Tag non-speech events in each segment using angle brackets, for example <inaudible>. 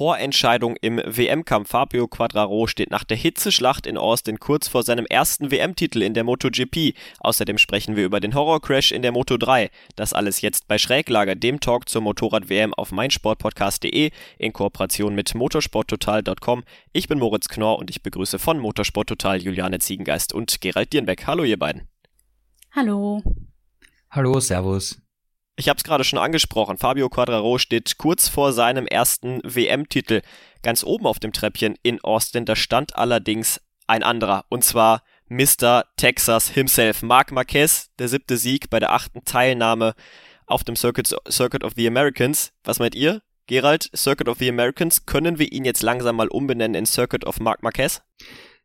Vorentscheidung im WM-Kampf. Fabio Quadraro steht nach der Hitzeschlacht in Austin kurz vor seinem ersten WM-Titel in der MotoGP. Außerdem sprechen wir über den Horrorcrash in der Moto3. Das alles jetzt bei Schräglage, dem Talk zur Motorrad-WM auf meinsportpodcast.de in Kooperation mit motorsporttotal.com. Ich bin Moritz Knorr und ich begrüße von Motorsporttotal Juliane Ziegengeist und Gerald Dierenbeck. Hallo ihr beiden. Hallo. Hallo, Servus. Ich habe es gerade schon angesprochen. Fabio Quadraro steht kurz vor seinem ersten WM-Titel ganz oben auf dem Treppchen in Austin. Da stand allerdings ein anderer, und zwar Mr. Texas himself, Marc Marquez, der siebte Sieg bei der achten Teilnahme auf dem Circuit, Circuit of the Americans. Was meint ihr? Gerald, Circuit of the Americans, können wir ihn jetzt langsam mal umbenennen in Circuit of Marc Marquez?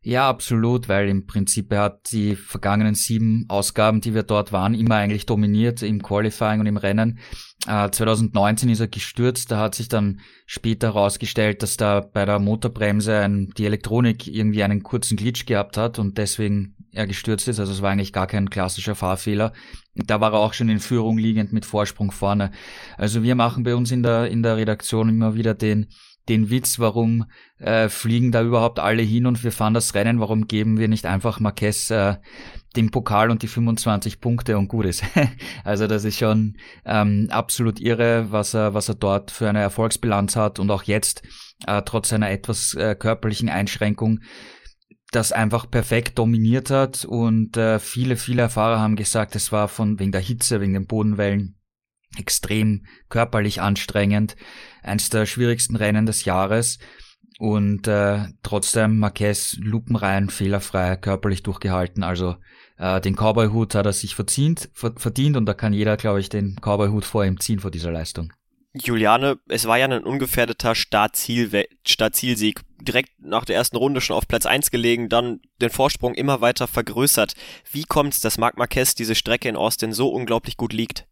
Ja, absolut, weil im Prinzip er hat die vergangenen sieben Ausgaben, die wir dort waren, immer eigentlich dominiert im Qualifying und im Rennen. Äh, 2019 ist er gestürzt, da hat sich dann später herausgestellt, dass da bei der Motorbremse ein, die Elektronik irgendwie einen kurzen Glitch gehabt hat und deswegen er gestürzt ist. Also es war eigentlich gar kein klassischer Fahrfehler. Da war er auch schon in Führung liegend mit Vorsprung vorne. Also wir machen bei uns in der, in der Redaktion immer wieder den den Witz, warum äh, fliegen da überhaupt alle hin und wir fahren das Rennen, warum geben wir nicht einfach Marquez äh, den Pokal und die 25 Punkte und gut ist. <laughs> also das ist schon ähm, absolut irre, was er, was er dort für eine Erfolgsbilanz hat und auch jetzt, äh, trotz seiner etwas äh, körperlichen Einschränkung, das einfach perfekt dominiert hat und äh, viele, viele Fahrer haben gesagt, es war von wegen der Hitze, wegen den Bodenwellen extrem körperlich anstrengend, eins der schwierigsten Rennen des Jahres und äh, trotzdem Marquez lupenrein, fehlerfrei, körperlich durchgehalten. Also äh, den Cowboy-Hut hat er sich verdient, verdient und da kann jeder, glaube ich, den Cowboy-Hut vor ihm ziehen vor dieser Leistung. Juliane, es war ja ein ungefährdeter Start-Ziel Start-Zielsieg. Direkt nach der ersten Runde schon auf Platz 1 gelegen, dann den Vorsprung immer weiter vergrößert. Wie kommt es, dass Marc Marquez diese Strecke in Austin so unglaublich gut liegt?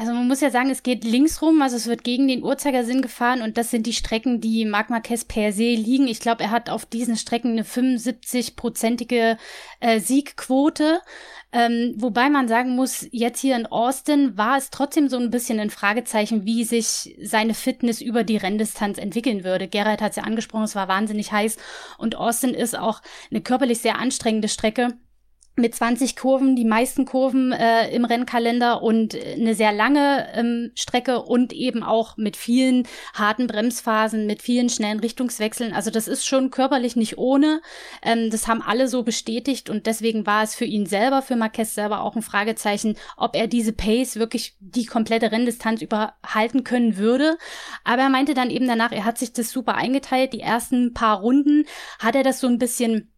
Also man muss ja sagen, es geht links rum, also es wird gegen den Uhrzeigersinn gefahren und das sind die Strecken, die Marc Marquez per se liegen. Ich glaube, er hat auf diesen Strecken eine 75-prozentige äh, Siegquote. Ähm, wobei man sagen muss, jetzt hier in Austin war es trotzdem so ein bisschen ein Fragezeichen, wie sich seine Fitness über die Renndistanz entwickeln würde. Gerald hat es ja angesprochen, es war wahnsinnig heiß und Austin ist auch eine körperlich sehr anstrengende Strecke mit 20 Kurven, die meisten Kurven äh, im Rennkalender und eine sehr lange ähm, Strecke und eben auch mit vielen harten Bremsphasen, mit vielen schnellen Richtungswechseln. Also das ist schon körperlich nicht ohne. Ähm, das haben alle so bestätigt und deswegen war es für ihn selber, für Marquez selber auch ein Fragezeichen, ob er diese Pace wirklich die komplette Renndistanz überhalten können würde. Aber er meinte dann eben danach, er hat sich das super eingeteilt. Die ersten paar Runden hat er das so ein bisschen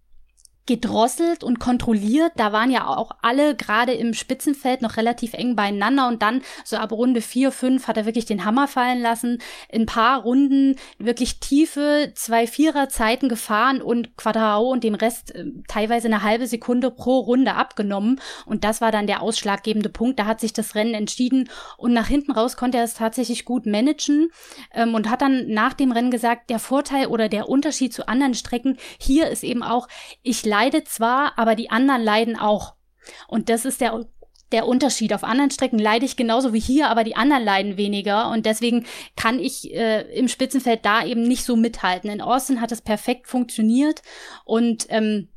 gedrosselt und kontrolliert. Da waren ja auch alle gerade im Spitzenfeld noch relativ eng beieinander und dann so ab Runde vier fünf hat er wirklich den Hammer fallen lassen. In paar Runden wirklich tiefe zwei Vierer Zeiten gefahren und Quadrao und dem Rest äh, teilweise eine halbe Sekunde pro Runde abgenommen und das war dann der ausschlaggebende Punkt. Da hat sich das Rennen entschieden und nach hinten raus konnte er es tatsächlich gut managen ähm, und hat dann nach dem Rennen gesagt, der Vorteil oder der Unterschied zu anderen Strecken hier ist eben auch, ich leide zwar, aber die anderen leiden auch. Und das ist der der Unterschied. Auf anderen Strecken leide ich genauso wie hier, aber die anderen leiden weniger. Und deswegen kann ich äh, im Spitzenfeld da eben nicht so mithalten. In Austin hat es perfekt funktioniert. Und ähm,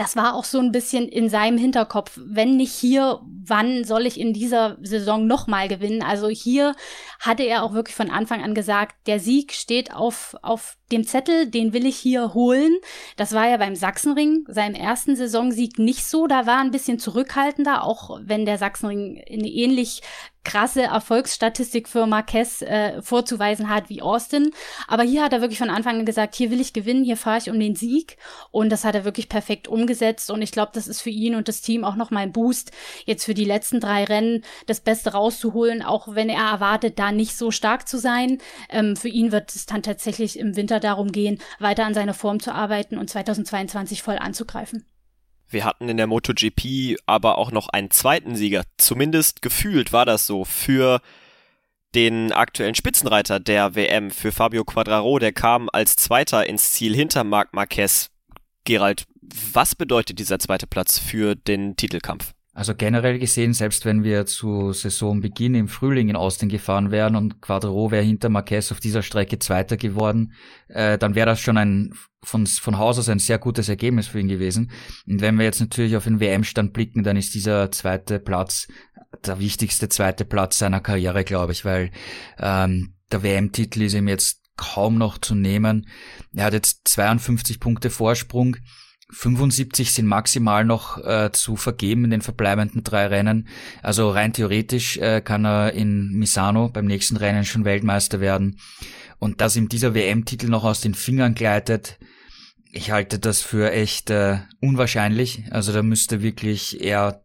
das war auch so ein bisschen in seinem Hinterkopf. Wenn nicht hier, wann soll ich in dieser Saison nochmal gewinnen? Also hier hatte er auch wirklich von Anfang an gesagt, der Sieg steht auf, auf dem Zettel, den will ich hier holen. Das war ja beim Sachsenring, seinem ersten Saisonsieg nicht so. Da war ein bisschen zurückhaltender, auch wenn der Sachsenring eine ähnlich krasse Erfolgsstatistik für Marquez äh, vorzuweisen hat wie Austin. Aber hier hat er wirklich von Anfang an gesagt, hier will ich gewinnen, hier fahre ich um den Sieg. Und das hat er wirklich perfekt umgesetzt. Und ich glaube, das ist für ihn und das Team auch nochmal ein Boost, jetzt für die letzten drei Rennen das Beste rauszuholen, auch wenn er erwartet, da nicht so stark zu sein. Ähm, für ihn wird es dann tatsächlich im Winter darum gehen, weiter an seiner Form zu arbeiten und 2022 voll anzugreifen. Wir hatten in der MotoGP aber auch noch einen zweiten Sieger. Zumindest gefühlt war das so für den aktuellen Spitzenreiter der WM, für Fabio Quadraro. Der kam als Zweiter ins Ziel hinter Marc Marquez. Gerald, was bedeutet dieser zweite Platz für den Titelkampf? Also generell gesehen, selbst wenn wir zu Saisonbeginn im Frühling in Austin gefahren wären und Quadro wäre hinter Marquez auf dieser Strecke Zweiter geworden, äh, dann wäre das schon ein von, von Haus aus ein sehr gutes Ergebnis für ihn gewesen. Und wenn wir jetzt natürlich auf den WM-Stand blicken, dann ist dieser zweite Platz der wichtigste zweite Platz seiner Karriere, glaube ich, weil ähm, der WM-Titel ist ihm jetzt kaum noch zu nehmen. Er hat jetzt 52 Punkte Vorsprung 75 sind maximal noch äh, zu vergeben in den verbleibenden drei Rennen. Also rein theoretisch äh, kann er in Misano beim nächsten Rennen schon Weltmeister werden. Und dass ihm dieser WM-Titel noch aus den Fingern gleitet, ich halte das für echt äh, unwahrscheinlich. Also da müsste wirklich er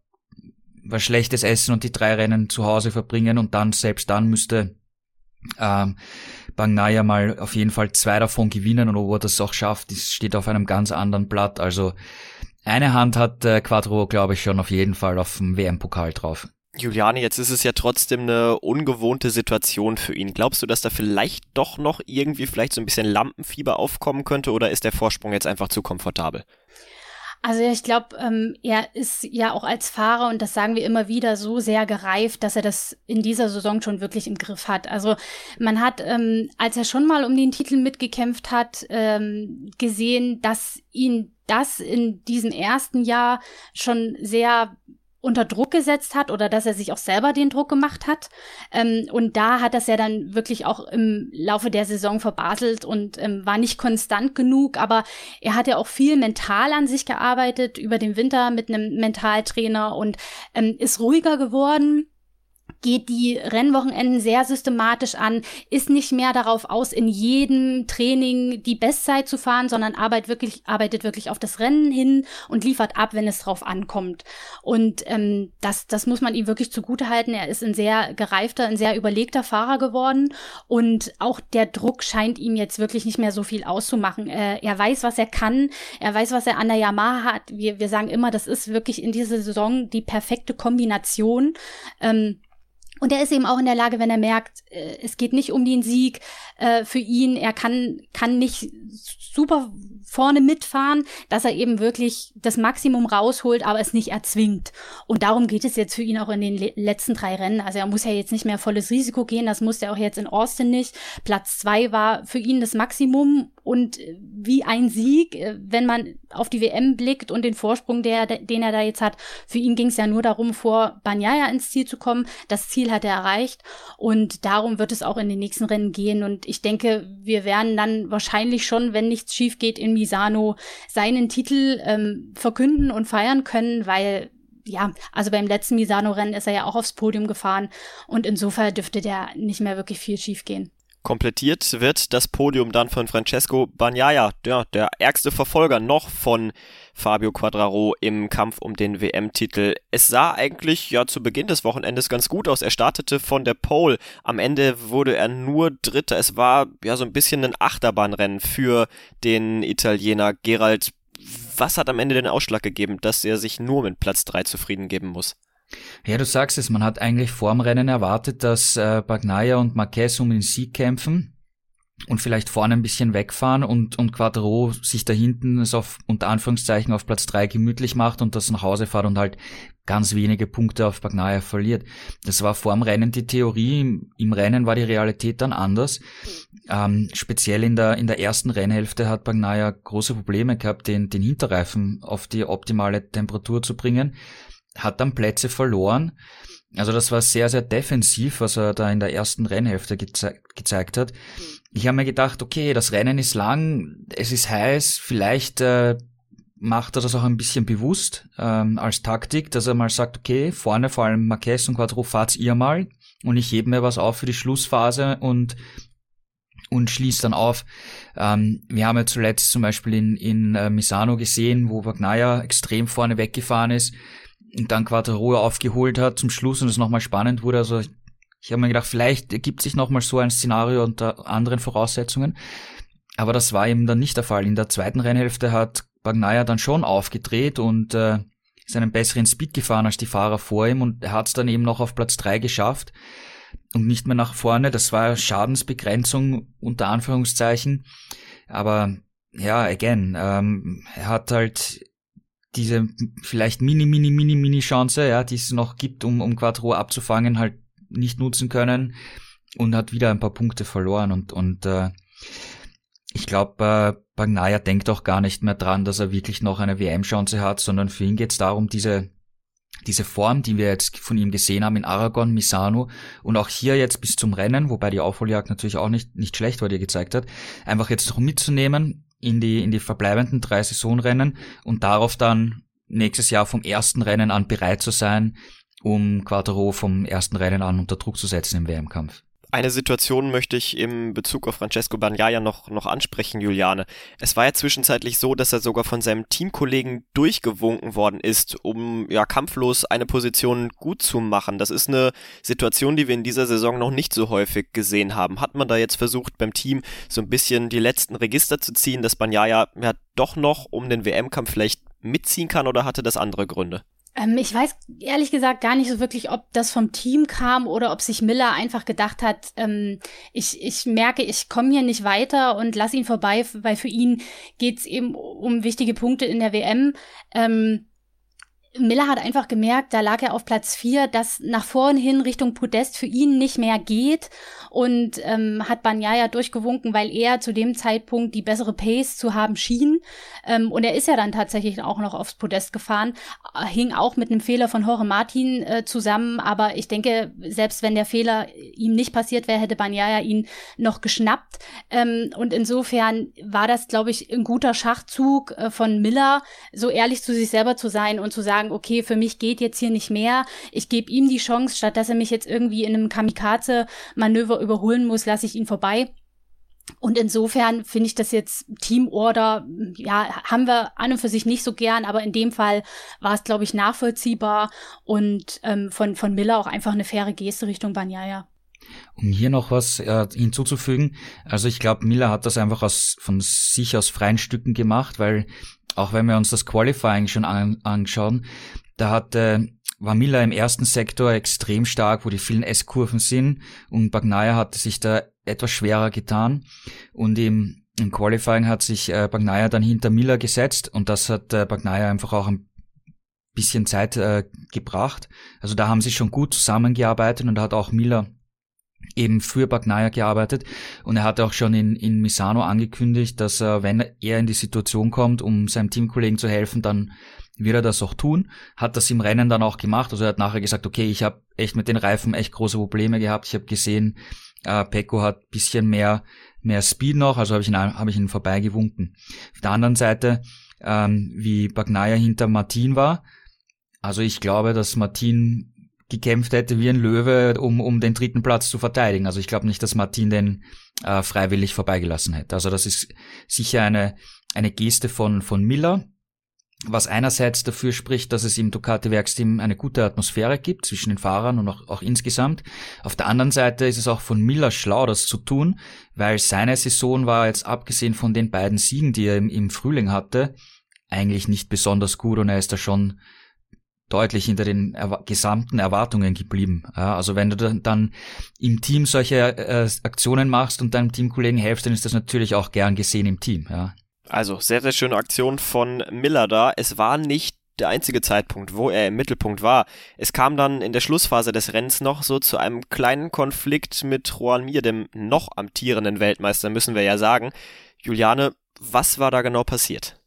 was Schlechtes essen und die drei Rennen zu Hause verbringen und dann, selbst dann müsste ähm, Bangnaya mal auf jeden Fall zwei davon gewinnen und ob er das auch schafft, das steht auf einem ganz anderen Blatt. Also eine Hand hat äh, Quadro, glaube ich, schon auf jeden Fall auf dem WM-Pokal drauf. Juliane, jetzt ist es ja trotzdem eine ungewohnte Situation für ihn. Glaubst du, dass da vielleicht doch noch irgendwie vielleicht so ein bisschen Lampenfieber aufkommen könnte oder ist der Vorsprung jetzt einfach zu komfortabel? Also ich glaube, ähm, er ist ja auch als Fahrer, und das sagen wir immer wieder, so sehr gereift, dass er das in dieser Saison schon wirklich im Griff hat. Also man hat, ähm, als er schon mal um den Titel mitgekämpft hat, ähm, gesehen, dass ihn das in diesem ersten Jahr schon sehr unter Druck gesetzt hat oder dass er sich auch selber den Druck gemacht hat. Ähm, und da hat das ja dann wirklich auch im Laufe der Saison verbaselt und ähm, war nicht konstant genug. Aber er hat ja auch viel mental an sich gearbeitet über den Winter mit einem Mentaltrainer und ähm, ist ruhiger geworden geht die Rennwochenenden sehr systematisch an, ist nicht mehr darauf aus, in jedem Training die Bestzeit zu fahren, sondern arbeitet wirklich, arbeitet wirklich auf das Rennen hin und liefert ab, wenn es drauf ankommt. Und ähm, das, das muss man ihm wirklich zugutehalten. Er ist ein sehr gereifter, ein sehr überlegter Fahrer geworden und auch der Druck scheint ihm jetzt wirklich nicht mehr so viel auszumachen. Äh, er weiß, was er kann, er weiß, was er an der Yamaha hat. Wir, wir sagen immer, das ist wirklich in dieser Saison die perfekte Kombination. Ähm, und er ist eben auch in der Lage, wenn er merkt, äh, es geht nicht um den Sieg äh, für ihn, er kann, kann nicht super vorne mitfahren, dass er eben wirklich das Maximum rausholt, aber es nicht erzwingt. Und darum geht es jetzt für ihn auch in den letzten drei Rennen. Also er muss ja jetzt nicht mehr volles Risiko gehen, das musste er auch jetzt in Austin nicht. Platz zwei war für ihn das Maximum und wie ein Sieg, äh, wenn man auf die WM blickt und den Vorsprung, der, den er da jetzt hat, für ihn ging es ja nur darum, vor Banyaya ins Ziel zu kommen. Das Ziel hat er erreicht und darum wird es auch in den nächsten Rennen gehen. Und ich denke, wir werden dann wahrscheinlich schon, wenn nichts schief geht, in Misano seinen Titel ähm, verkünden und feiern können, weil ja, also beim letzten Misano-Rennen ist er ja auch aufs Podium gefahren und insofern dürfte der nicht mehr wirklich viel schief gehen. Komplettiert wird das Podium dann von Francesco Bagnaia, der, der ärgste Verfolger noch von Fabio Quadraro im Kampf um den WM-Titel. Es sah eigentlich ja zu Beginn des Wochenendes ganz gut aus. Er startete von der Pole. Am Ende wurde er nur Dritter. Es war ja so ein bisschen ein Achterbahnrennen für den Italiener Gerald. Was hat am Ende den Ausschlag gegeben, dass er sich nur mit Platz 3 zufrieden geben muss? Ja, du sagst es, man hat eigentlich vorm Rennen erwartet, dass äh, Bagnaia und Marquez um den Sieg kämpfen und vielleicht vorne ein bisschen wegfahren und, und Quattro sich da hinten es auf, unter Anführungszeichen, auf Platz drei gemütlich macht und das nach Hause fährt und halt ganz wenige Punkte auf Bagnaia verliert. Das war vorm Rennen die Theorie, im, im Rennen war die Realität dann anders. Ähm, speziell in der, in der ersten Rennhälfte hat Bagnaia große Probleme gehabt, den, den Hinterreifen auf die optimale Temperatur zu bringen hat dann Plätze verloren. Also das war sehr, sehr defensiv, was er da in der ersten Rennhälfte geze gezeigt hat. Ich habe mir gedacht, okay, das Rennen ist lang, es ist heiß, vielleicht äh, macht er das auch ein bisschen bewusst ähm, als Taktik, dass er mal sagt, okay, vorne vor allem Marquez und Quattro fahrt's ihr mal und ich hebe mir was auf für die Schlussphase und und schließt dann auf. Ähm, wir haben ja zuletzt zum Beispiel in, in äh, Misano gesehen, wo Wagner extrem vorne weggefahren ist dann Quattro aufgeholt hat zum Schluss und es nochmal spannend wurde. Also ich habe mir gedacht, vielleicht ergibt sich nochmal so ein Szenario unter anderen Voraussetzungen. Aber das war eben dann nicht der Fall. In der zweiten Rennhälfte hat Bagnaia dann schon aufgedreht und äh, ist einen besseren Speed gefahren als die Fahrer vor ihm und er hat es dann eben noch auf Platz drei geschafft und nicht mehr nach vorne. Das war Schadensbegrenzung unter Anführungszeichen. Aber ja, again, ähm, er hat halt diese vielleicht mini, mini, mini, mini Chance, ja, die es noch gibt, um, um Quattro abzufangen, halt nicht nutzen können und hat wieder ein paar Punkte verloren und, und äh, ich glaube, äh, Bagnaia denkt auch gar nicht mehr dran, dass er wirklich noch eine WM-Chance hat, sondern für ihn geht es darum, diese diese Form, die wir jetzt von ihm gesehen haben in Aragon, Misano und auch hier jetzt bis zum Rennen, wobei die Aufholjagd natürlich auch nicht, nicht schlecht war, die er gezeigt hat, einfach jetzt noch mitzunehmen in die, in die verbleibenden drei Saisonrennen und darauf dann nächstes Jahr vom ersten Rennen an bereit zu sein, um Quattro vom ersten Rennen an unter Druck zu setzen im WM-Kampf. Eine Situation möchte ich im Bezug auf Francesco Bagnaia noch, noch ansprechen, Juliane. Es war ja zwischenzeitlich so, dass er sogar von seinem Teamkollegen durchgewunken worden ist, um ja kampflos eine Position gut zu machen. Das ist eine Situation, die wir in dieser Saison noch nicht so häufig gesehen haben. Hat man da jetzt versucht, beim Team so ein bisschen die letzten Register zu ziehen, dass Bagnaia ja doch noch um den WM-Kampf vielleicht mitziehen kann oder hatte das andere Gründe? Ähm, ich weiß ehrlich gesagt gar nicht so wirklich, ob das vom Team kam oder ob sich Miller einfach gedacht hat, ähm, ich, ich merke, ich komme hier nicht weiter und lass ihn vorbei, weil für ihn geht's eben um wichtige Punkte in der WM. Ähm, Miller hat einfach gemerkt, da lag er auf Platz vier, dass nach vorn hin Richtung Podest für ihn nicht mehr geht und ähm, hat Banyaya durchgewunken, weil er zu dem Zeitpunkt die bessere Pace zu haben schien. Ähm, und er ist ja dann tatsächlich auch noch aufs Podest gefahren, äh, hing auch mit einem Fehler von Jorge Martin äh, zusammen, aber ich denke, selbst wenn der Fehler ihm nicht passiert wäre, hätte Banyaya ihn noch geschnappt. Ähm, und insofern war das, glaube ich, ein guter Schachzug äh, von Miller, so ehrlich zu sich selber zu sein und zu sagen, sagen, okay, für mich geht jetzt hier nicht mehr. Ich gebe ihm die Chance, statt dass er mich jetzt irgendwie in einem Kamikaze-Manöver überholen muss, lasse ich ihn vorbei. Und insofern finde ich das jetzt Teamorder, ja, haben wir an und für sich nicht so gern, aber in dem Fall war es, glaube ich, nachvollziehbar und ähm, von, von Miller auch einfach eine faire Geste Richtung Banyaya. Um hier noch was äh, hinzuzufügen, also ich glaube, Miller hat das einfach aus, von sich aus freien Stücken gemacht, weil auch wenn wir uns das Qualifying schon an, anschauen, da hat äh, war Miller im ersten Sektor extrem stark, wo die vielen S-Kurven sind. Und Bagnaia hat sich da etwas schwerer getan. Und im, im Qualifying hat sich äh, Bagnaia dann hinter Miller gesetzt. Und das hat äh, Bagnaia einfach auch ein bisschen Zeit äh, gebracht. Also da haben sie schon gut zusammengearbeitet und da hat auch Miller eben für Bagnaia gearbeitet und er hatte auch schon in, in Misano angekündigt, dass er, wenn er in die Situation kommt, um seinem Teamkollegen zu helfen, dann wird er das auch tun. Hat das im Rennen dann auch gemacht. Also er hat nachher gesagt, okay, ich habe echt mit den Reifen echt große Probleme gehabt. Ich habe gesehen, äh, Pecco hat bisschen mehr mehr Speed noch, also habe ich ihn habe ich ihn vorbeigewunken. Auf der anderen Seite, ähm, wie Bagnaia hinter Martin war, also ich glaube, dass Martin gekämpft hätte wie ein Löwe, um, um den dritten Platz zu verteidigen. Also ich glaube nicht, dass Martin den äh, freiwillig vorbeigelassen hätte. Also das ist sicher eine, eine Geste von, von Miller, was einerseits dafür spricht, dass es im Ducati-Werksteam eine gute Atmosphäre gibt zwischen den Fahrern und auch, auch insgesamt. Auf der anderen Seite ist es auch von Miller schlau, das zu tun, weil seine Saison war jetzt abgesehen von den beiden Siegen, die er im, im Frühling hatte, eigentlich nicht besonders gut und er ist da schon deutlich hinter den er gesamten Erwartungen geblieben. Ja, also wenn du dann im Team solche äh, Aktionen machst und deinem Teamkollegen helfst, dann ist das natürlich auch gern gesehen im Team. Ja. Also sehr, sehr schöne Aktion von Miller da. Es war nicht der einzige Zeitpunkt, wo er im Mittelpunkt war. Es kam dann in der Schlussphase des Rennens noch so zu einem kleinen Konflikt mit Juan Mir, dem noch amtierenden Weltmeister, müssen wir ja sagen. Juliane, was war da genau passiert?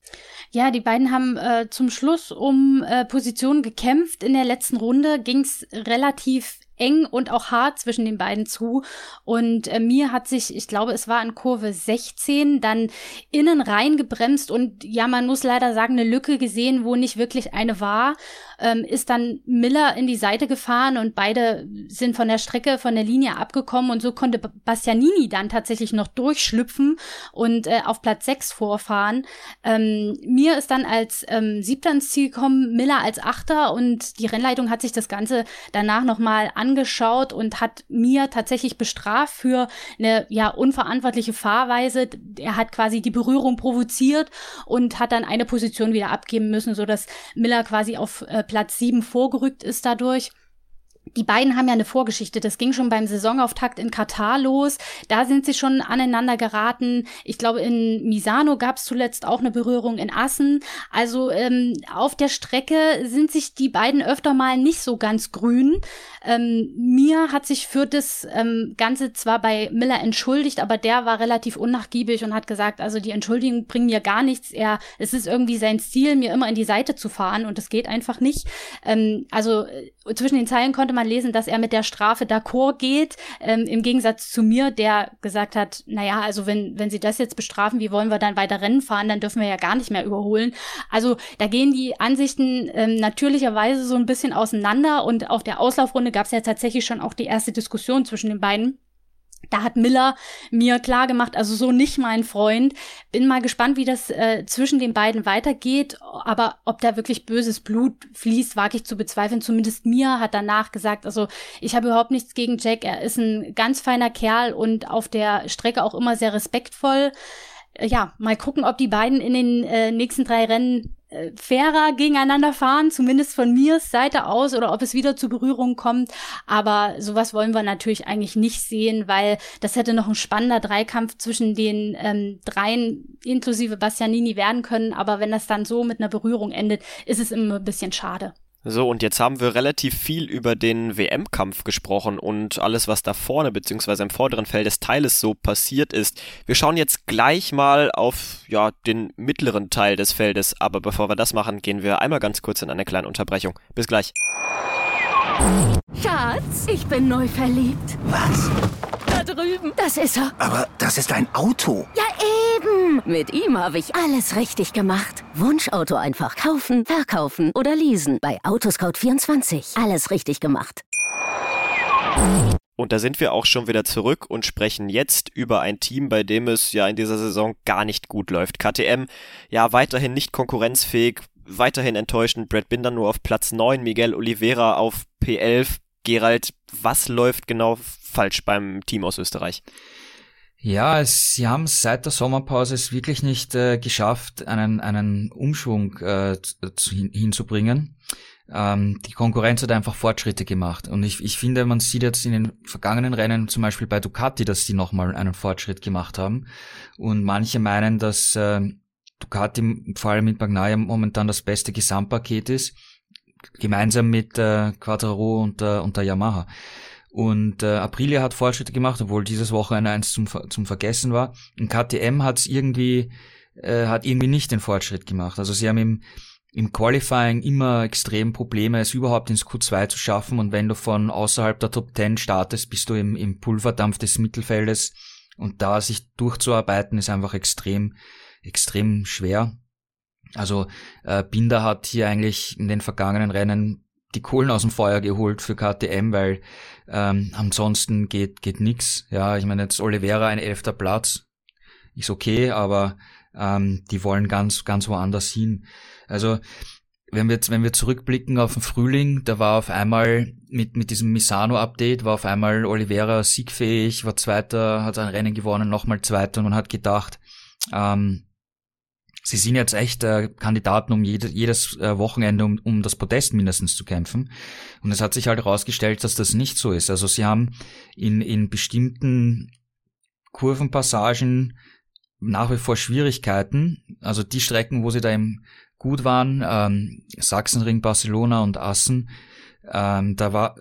Ja, die beiden haben äh, zum Schluss um äh, Positionen gekämpft. In der letzten Runde ging es relativ eng und auch hart zwischen den beiden zu. Und äh, mir hat sich, ich glaube, es war in Kurve 16, dann innen reingebremst und ja, man muss leider sagen, eine Lücke gesehen, wo nicht wirklich eine war. Ähm, ist dann Miller in die Seite gefahren und beide sind von der Strecke, von der Linie abgekommen und so konnte Bastianini dann tatsächlich noch durchschlüpfen und äh, auf Platz 6 vorfahren. Ähm, mir ist dann als ähm, Siebter ins Ziel gekommen, Miller als Achter und die Rennleitung hat sich das Ganze danach nochmal angeschaut und hat mir tatsächlich bestraft für eine ja unverantwortliche Fahrweise. Er hat quasi die Berührung provoziert und hat dann eine Position wieder abgeben müssen, so Miller quasi auf äh, Platz sieben vorgerückt ist dadurch die beiden haben ja eine Vorgeschichte. Das ging schon beim Saisonauftakt in Katar los. Da sind sie schon aneinander geraten. Ich glaube, in Misano gab es zuletzt auch eine Berührung in Assen. Also ähm, auf der Strecke sind sich die beiden öfter mal nicht so ganz grün. Ähm, mir hat sich für das ähm, Ganze zwar bei Miller entschuldigt, aber der war relativ unnachgiebig und hat gesagt, also die Entschuldigung bringen mir gar nichts. Er, es ist irgendwie sein Ziel, mir immer in die Seite zu fahren und das geht einfach nicht. Ähm, also äh, zwischen den Zeilen konnte man lesen, dass er mit der Strafe d'accord geht, ähm, im Gegensatz zu mir, der gesagt hat, naja, also wenn, wenn sie das jetzt bestrafen, wie wollen wir dann weiter Rennen fahren, dann dürfen wir ja gar nicht mehr überholen. Also da gehen die Ansichten ähm, natürlicherweise so ein bisschen auseinander und auf der Auslaufrunde gab es ja tatsächlich schon auch die erste Diskussion zwischen den beiden. Da hat Miller mir klar gemacht, also so nicht mein Freund. Bin mal gespannt, wie das äh, zwischen den beiden weitergeht. Aber ob da wirklich böses Blut fließt, wage ich zu bezweifeln. Zumindest mir hat danach gesagt, also ich habe überhaupt nichts gegen Jack. Er ist ein ganz feiner Kerl und auf der Strecke auch immer sehr respektvoll. Ja, mal gucken, ob die beiden in den äh, nächsten drei Rennen äh, fairer gegeneinander fahren, zumindest von mir Seite aus, oder ob es wieder zu Berührungen kommt. Aber sowas wollen wir natürlich eigentlich nicht sehen, weil das hätte noch ein spannender Dreikampf zwischen den ähm, dreien inklusive Bastianini werden können. Aber wenn das dann so mit einer Berührung endet, ist es immer ein bisschen schade. So, und jetzt haben wir relativ viel über den WM-Kampf gesprochen und alles, was da vorne bzw. im vorderen Feld des Teiles so passiert ist. Wir schauen jetzt gleich mal auf ja, den mittleren Teil des Feldes, aber bevor wir das machen, gehen wir einmal ganz kurz in eine kleine Unterbrechung. Bis gleich. Schatz, ich bin neu verliebt. Was? Drüben. Das ist er. Aber das ist ein Auto. Ja, eben. Mit ihm habe ich alles richtig gemacht. Wunschauto einfach kaufen, verkaufen oder leasen. Bei Autoscout24. Alles richtig gemacht. Und da sind wir auch schon wieder zurück und sprechen jetzt über ein Team, bei dem es ja in dieser Saison gar nicht gut läuft. KTM ja weiterhin nicht konkurrenzfähig, weiterhin enttäuschend. Brad Binder nur auf Platz 9, Miguel Oliveira auf P11. Gerald, was läuft genau falsch beim Team aus Österreich? Ja, es, sie haben es seit der Sommerpause es wirklich nicht äh, geschafft, einen, einen Umschwung äh, zu, hin, hinzubringen. Ähm, die Konkurrenz hat einfach Fortschritte gemacht. Und ich, ich finde, man sieht jetzt in den vergangenen Rennen, zum Beispiel bei Ducati, dass die nochmal einen Fortschritt gemacht haben. Und manche meinen, dass äh, Ducati vor allem mit Bagnaia momentan das beste Gesamtpaket ist, gemeinsam mit äh, Quattro und, äh, und der Yamaha. Und äh, Aprilia hat Fortschritte gemacht, obwohl dieses Wochenende eins zum, zum Vergessen war. Und KTM hat es irgendwie, äh, hat irgendwie nicht den Fortschritt gemacht. Also sie haben im, im Qualifying immer extrem Probleme, es überhaupt ins Q2 zu schaffen. Und wenn du von außerhalb der Top 10 startest, bist du im, im Pulverdampf des Mittelfeldes. Und da sich durchzuarbeiten, ist einfach extrem, extrem schwer. Also äh, Binder hat hier eigentlich in den vergangenen Rennen die Kohlen aus dem Feuer geholt für KTM, weil ähm, ansonsten geht geht nix. Ja, ich meine jetzt Oliveira ein elfter Platz ist okay, aber ähm, die wollen ganz ganz woanders hin. Also wenn wir jetzt, wenn wir zurückblicken auf den Frühling, da war auf einmal mit mit diesem Misano-Update war auf einmal Oliveira siegfähig, war Zweiter, hat ein Rennen gewonnen, nochmal Zweiter und man hat gedacht, ähm, sie sind jetzt echt äh, Kandidaten, um jede, jedes äh, Wochenende um, um das Podest mindestens zu kämpfen. Und es hat sich halt herausgestellt, dass das nicht so ist. Also sie haben in, in bestimmten Kurvenpassagen nach wie vor Schwierigkeiten. Also die Strecken, wo sie da eben gut waren, ähm, Sachsenring, Barcelona und Assen, ähm, da war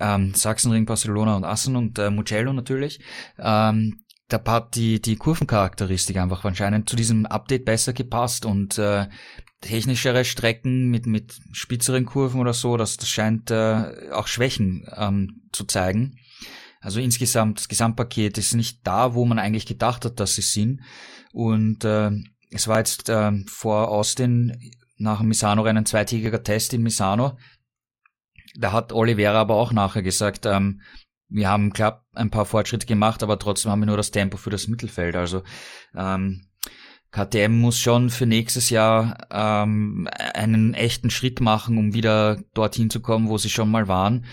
ähm, Sachsenring, Barcelona und Assen und äh, Mugello natürlich, ähm, da hat die, die Kurvencharakteristik einfach anscheinend zu diesem Update besser gepasst und äh, technischere Strecken mit, mit spitzeren Kurven oder so, das, das scheint äh, auch Schwächen ähm, zu zeigen. Also insgesamt, das Gesamtpaket ist nicht da, wo man eigentlich gedacht hat, dass sie sind. Und äh, es war jetzt äh, vor Austin nach dem Misano-Rennen zweitägiger Test in Misano. Da hat Oliveira aber auch nachher gesagt, ähm, wir haben klar ein paar Fortschritte gemacht, aber trotzdem haben wir nur das Tempo für das Mittelfeld. Also ähm, KTM muss schon für nächstes Jahr ähm, einen echten Schritt machen, um wieder dorthin zu kommen, wo sie schon mal waren.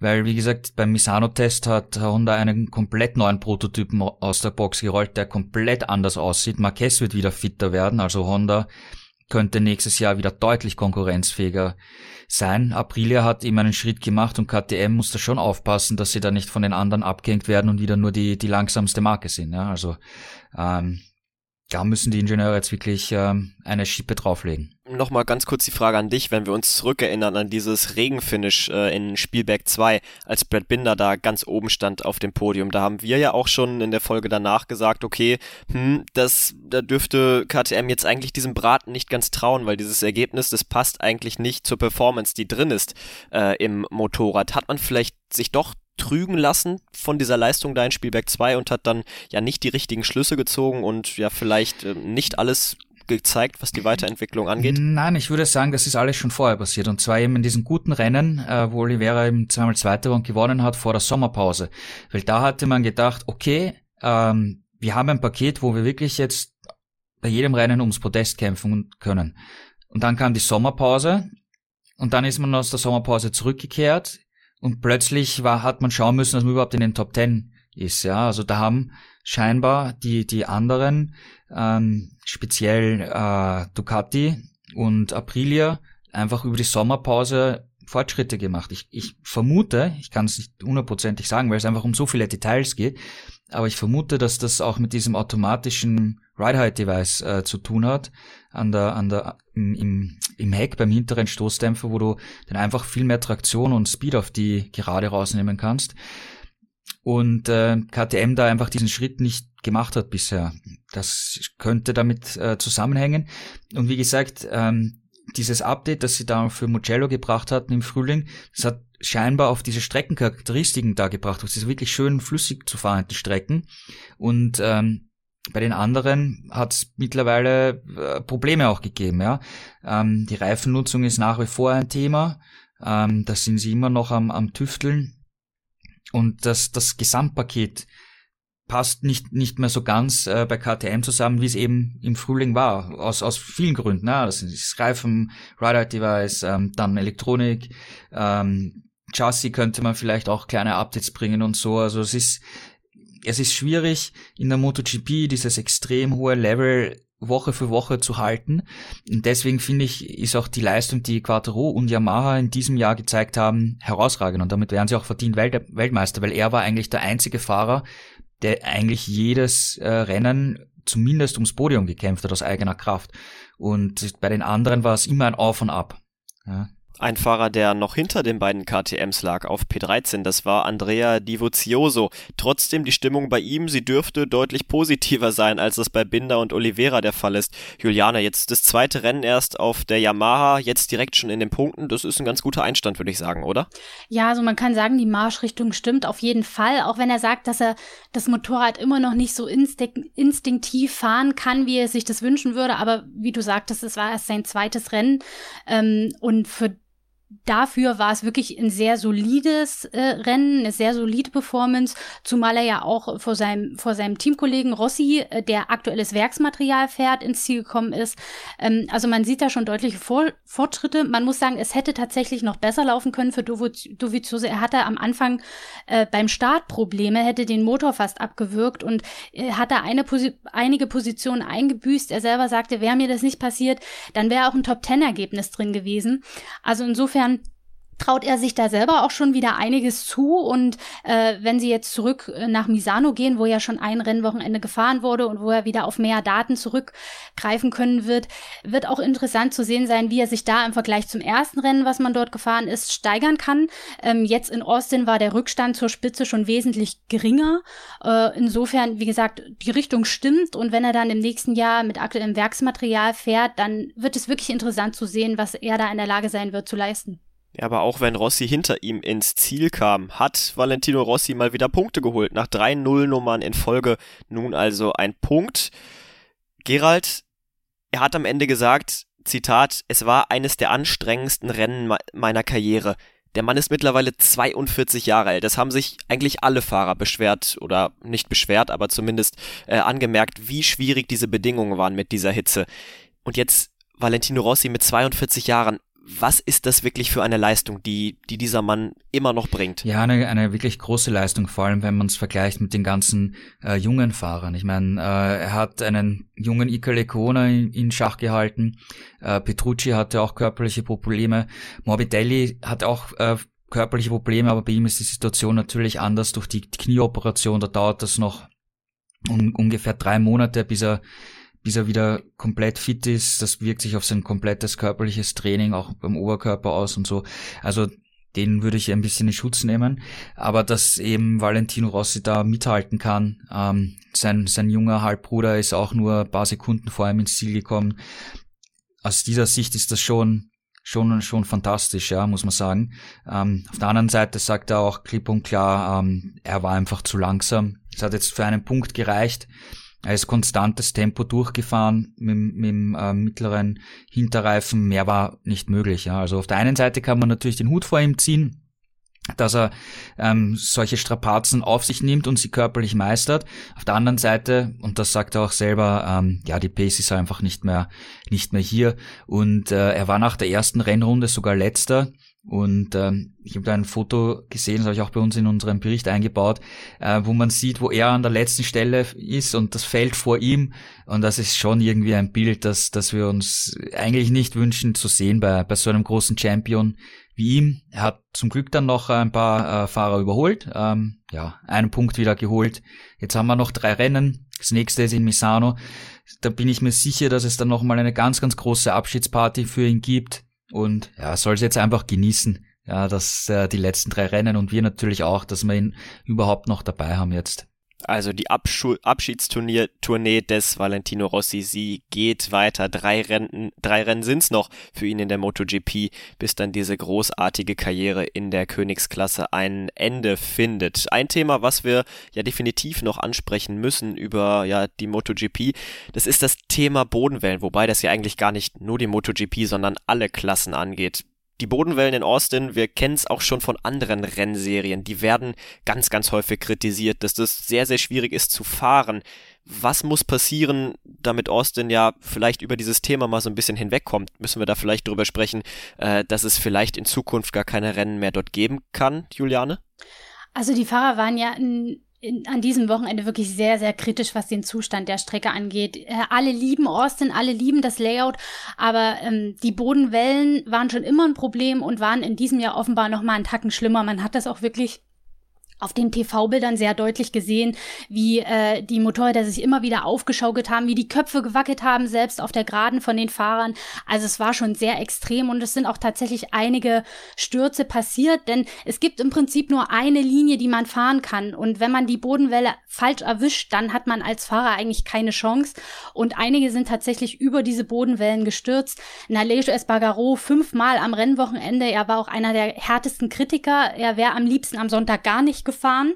Weil, wie gesagt, beim Misano-Test hat Honda einen komplett neuen Prototypen aus der Box gerollt, der komplett anders aussieht. Marquez wird wieder fitter werden, also Honda könnte nächstes Jahr wieder deutlich konkurrenzfähiger sein. Aprilia hat eben einen Schritt gemacht und KTM muss da schon aufpassen, dass sie da nicht von den anderen abgehängt werden und wieder nur die, die langsamste Marke sind. Ja, also ähm, da müssen die Ingenieure jetzt wirklich ähm, eine Schippe drauflegen. Nochmal ganz kurz die Frage an dich, wenn wir uns zurückerinnern an dieses Regenfinish äh, in Spielberg 2, als Brad Binder da ganz oben stand auf dem Podium. Da haben wir ja auch schon in der Folge danach gesagt, okay, hm, das, da dürfte KTM jetzt eigentlich diesem Braten nicht ganz trauen, weil dieses Ergebnis, das passt eigentlich nicht zur Performance, die drin ist äh, im Motorrad. Hat man vielleicht sich doch trügen lassen von dieser Leistung da in Spielberg 2 und hat dann ja nicht die richtigen Schlüsse gezogen und ja vielleicht äh, nicht alles gezeigt, was die Weiterentwicklung angeht? Nein, ich würde sagen, das ist alles schon vorher passiert. Und zwar eben in diesen guten Rennen, äh, wo Oliveira eben zweimal Zweiter war und gewonnen hat vor der Sommerpause. Weil da hatte man gedacht, okay, ähm, wir haben ein Paket, wo wir wirklich jetzt bei jedem Rennen ums Podest kämpfen können. Und dann kam die Sommerpause und dann ist man aus der Sommerpause zurückgekehrt und plötzlich war, hat man schauen müssen, dass man überhaupt in den Top Ten ist. Ja, also da haben scheinbar die die anderen, ähm, speziell äh, Ducati und Aprilia, einfach über die Sommerpause Fortschritte gemacht. Ich, ich vermute, ich kann es nicht hundertprozentig sagen, weil es einfach um so viele Details geht, aber ich vermute, dass das auch mit diesem automatischen Ride-Height-Device äh, zu tun hat, an der, an der, im, im Heck beim hinteren Stoßdämpfer, wo du dann einfach viel mehr Traktion und Speed auf die Gerade rausnehmen kannst. Und äh, KTM da einfach diesen Schritt nicht gemacht hat bisher. Das könnte damit äh, zusammenhängen. Und wie gesagt, ähm, dieses Update, das sie da für Mugello gebracht hatten im Frühling, das hat scheinbar auf diese Streckencharakteristiken da gebracht. Es ist wirklich schön flüssig zu fahrenden Strecken. Und ähm, bei den anderen hat es mittlerweile äh, Probleme auch gegeben. Ja? Ähm, die Reifennutzung ist nach wie vor ein Thema. Ähm, da sind sie immer noch am, am Tüfteln. Und das, das Gesamtpaket passt nicht, nicht mehr so ganz äh, bei KTM zusammen, wie es eben im Frühling war. Aus, aus vielen Gründen. Ne? Das ist Reifen, Ride-Out-Device, ähm, dann Elektronik, ähm, Chassis könnte man vielleicht auch kleine Updates bringen und so. Also es ist, es ist schwierig in der MotoGP dieses extrem hohe Level Woche für Woche zu halten. Und deswegen finde ich, ist auch die Leistung, die Quattro und Yamaha in diesem Jahr gezeigt haben, herausragend. Und damit wären sie auch verdient Welt Weltmeister, weil er war eigentlich der einzige Fahrer, der eigentlich jedes äh, Rennen zumindest ums Podium gekämpft hat aus eigener Kraft. Und bei den anderen war es immer ein Auf und Ab. Ja. Ein Fahrer, der noch hinter den beiden KTMs lag auf P13, das war Andrea Divozioso. Trotzdem die Stimmung bei ihm, sie dürfte deutlich positiver sein, als das bei Binder und Oliveira der Fall ist. Juliana, jetzt das zweite Rennen erst auf der Yamaha, jetzt direkt schon in den Punkten, das ist ein ganz guter Einstand, würde ich sagen, oder? Ja, also man kann sagen, die Marschrichtung stimmt auf jeden Fall, auch wenn er sagt, dass er das Motorrad immer noch nicht so instinktiv fahren kann, wie er sich das wünschen würde, aber wie du sagtest, es war erst sein zweites Rennen ähm, und für dafür war es wirklich ein sehr solides äh, Rennen, eine sehr solide Performance, zumal er ja auch vor seinem, vor seinem Teamkollegen Rossi, äh, der aktuelles Werksmaterial fährt, ins Ziel gekommen ist. Ähm, also man sieht da schon deutliche vor Fortschritte. Man muss sagen, es hätte tatsächlich noch besser laufen können für Dovizioso. Er hatte am Anfang äh, beim Start Probleme, hätte den Motor fast abgewürgt und äh, hat da eine Posi einige Positionen eingebüßt. Er selber sagte, wäre mir das nicht passiert, dann wäre auch ein Top-Ten-Ergebnis drin gewesen. Also insofern insofern traut er sich da selber auch schon wieder einiges zu. Und äh, wenn sie jetzt zurück äh, nach Misano gehen, wo ja schon ein Rennwochenende gefahren wurde und wo er wieder auf mehr Daten zurückgreifen können wird, wird auch interessant zu sehen sein, wie er sich da im Vergleich zum ersten Rennen, was man dort gefahren ist, steigern kann. Ähm, jetzt in Austin war der Rückstand zur Spitze schon wesentlich geringer. Äh, insofern, wie gesagt, die Richtung stimmt. Und wenn er dann im nächsten Jahr mit aktuellem Werksmaterial fährt, dann wird es wirklich interessant zu sehen, was er da in der Lage sein wird zu leisten. Ja, aber auch wenn Rossi hinter ihm ins Ziel kam, hat Valentino Rossi mal wieder Punkte geholt. Nach drei Nullnummern in Folge nun also ein Punkt. Gerald, er hat am Ende gesagt, Zitat, es war eines der anstrengendsten Rennen meiner Karriere. Der Mann ist mittlerweile 42 Jahre alt. Das haben sich eigentlich alle Fahrer beschwert oder nicht beschwert, aber zumindest äh, angemerkt, wie schwierig diese Bedingungen waren mit dieser Hitze. Und jetzt Valentino Rossi mit 42 Jahren was ist das wirklich für eine Leistung, die, die dieser Mann immer noch bringt? Ja, eine, eine wirklich große Leistung, vor allem wenn man es vergleicht mit den ganzen äh, jungen Fahrern. Ich meine, äh, er hat einen jungen Iker Lecona in, in, Schach gehalten, äh, Petrucci hatte auch körperliche Probleme, Morbidelli hat auch äh, körperliche Probleme, aber bei ihm ist die Situation natürlich anders durch die Knieoperation, da dauert das noch um, ungefähr drei Monate, bis er bis er wieder komplett fit ist. Das wirkt sich auf sein komplettes körperliches Training auch beim Oberkörper aus und so. Also den würde ich ein bisschen in Schutz nehmen. Aber dass eben Valentino Rossi da mithalten kann, ähm, sein, sein junger Halbbruder ist auch nur ein paar Sekunden vor ihm ins Ziel gekommen. Aus dieser Sicht ist das schon schon schon fantastisch, ja, muss man sagen. Ähm, auf der anderen Seite sagt er auch klipp und klar, ähm, er war einfach zu langsam. Es hat jetzt für einen Punkt gereicht. Er ist konstantes Tempo durchgefahren mit, mit dem äh, mittleren Hinterreifen. Mehr war nicht möglich. Ja. Also auf der einen Seite kann man natürlich den Hut vor ihm ziehen, dass er ähm, solche Strapazen auf sich nimmt und sie körperlich meistert. Auf der anderen Seite, und das sagt er auch selber, ähm, ja, die Pace ist einfach nicht mehr, nicht mehr hier. Und äh, er war nach der ersten Rennrunde sogar letzter. Und ähm, ich habe da ein Foto gesehen, das habe ich auch bei uns in unserem Bericht eingebaut, äh, wo man sieht, wo er an der letzten Stelle ist und das Feld vor ihm. Und das ist schon irgendwie ein Bild, das, das wir uns eigentlich nicht wünschen zu sehen bei, bei so einem großen Champion wie ihm. Er hat zum Glück dann noch ein paar äh, Fahrer überholt, ähm, ja, einen Punkt wieder geholt. Jetzt haben wir noch drei Rennen. Das nächste ist in Misano. Da bin ich mir sicher, dass es dann noch mal eine ganz, ganz große Abschiedsparty für ihn gibt und ja, soll es jetzt einfach genießen, ja, dass äh, die letzten drei Rennen und wir natürlich auch, dass wir ihn überhaupt noch dabei haben jetzt. Also die Abschu Abschiedstournee Tournee des Valentino Rossi, sie geht weiter. Drei Rennen, drei Rennen sind's noch für ihn in der MotoGP, bis dann diese großartige Karriere in der Königsklasse ein Ende findet. Ein Thema, was wir ja definitiv noch ansprechen müssen über ja die MotoGP, das ist das Thema Bodenwellen, wobei das ja eigentlich gar nicht nur die MotoGP, sondern alle Klassen angeht die Bodenwellen in Austin, wir kennen es auch schon von anderen Rennserien, die werden ganz, ganz häufig kritisiert, dass das sehr, sehr schwierig ist zu fahren. Was muss passieren, damit Austin ja vielleicht über dieses Thema mal so ein bisschen hinwegkommt? Müssen wir da vielleicht drüber sprechen, äh, dass es vielleicht in Zukunft gar keine Rennen mehr dort geben kann, Juliane? Also die Fahrer waren ja in in, an diesem Wochenende wirklich sehr, sehr kritisch, was den Zustand der Strecke angeht. Äh, alle lieben Austin, alle lieben das Layout, aber ähm, die Bodenwellen waren schon immer ein Problem und waren in diesem Jahr offenbar noch mal einen Tacken schlimmer. Man hat das auch wirklich auf den TV-Bildern sehr deutlich gesehen, wie äh, die Motorräder sich immer wieder aufgeschaukelt haben, wie die Köpfe gewackelt haben, selbst auf der Geraden von den Fahrern. Also es war schon sehr extrem und es sind auch tatsächlich einige Stürze passiert, denn es gibt im Prinzip nur eine Linie, die man fahren kann. Und wenn man die Bodenwelle falsch erwischt, dann hat man als Fahrer eigentlich keine Chance. Und einige sind tatsächlich über diese Bodenwellen gestürzt. Nalejo Espargaro fünfmal am Rennwochenende. Er war auch einer der härtesten Kritiker. Er wäre am liebsten am Sonntag gar nicht gefahren.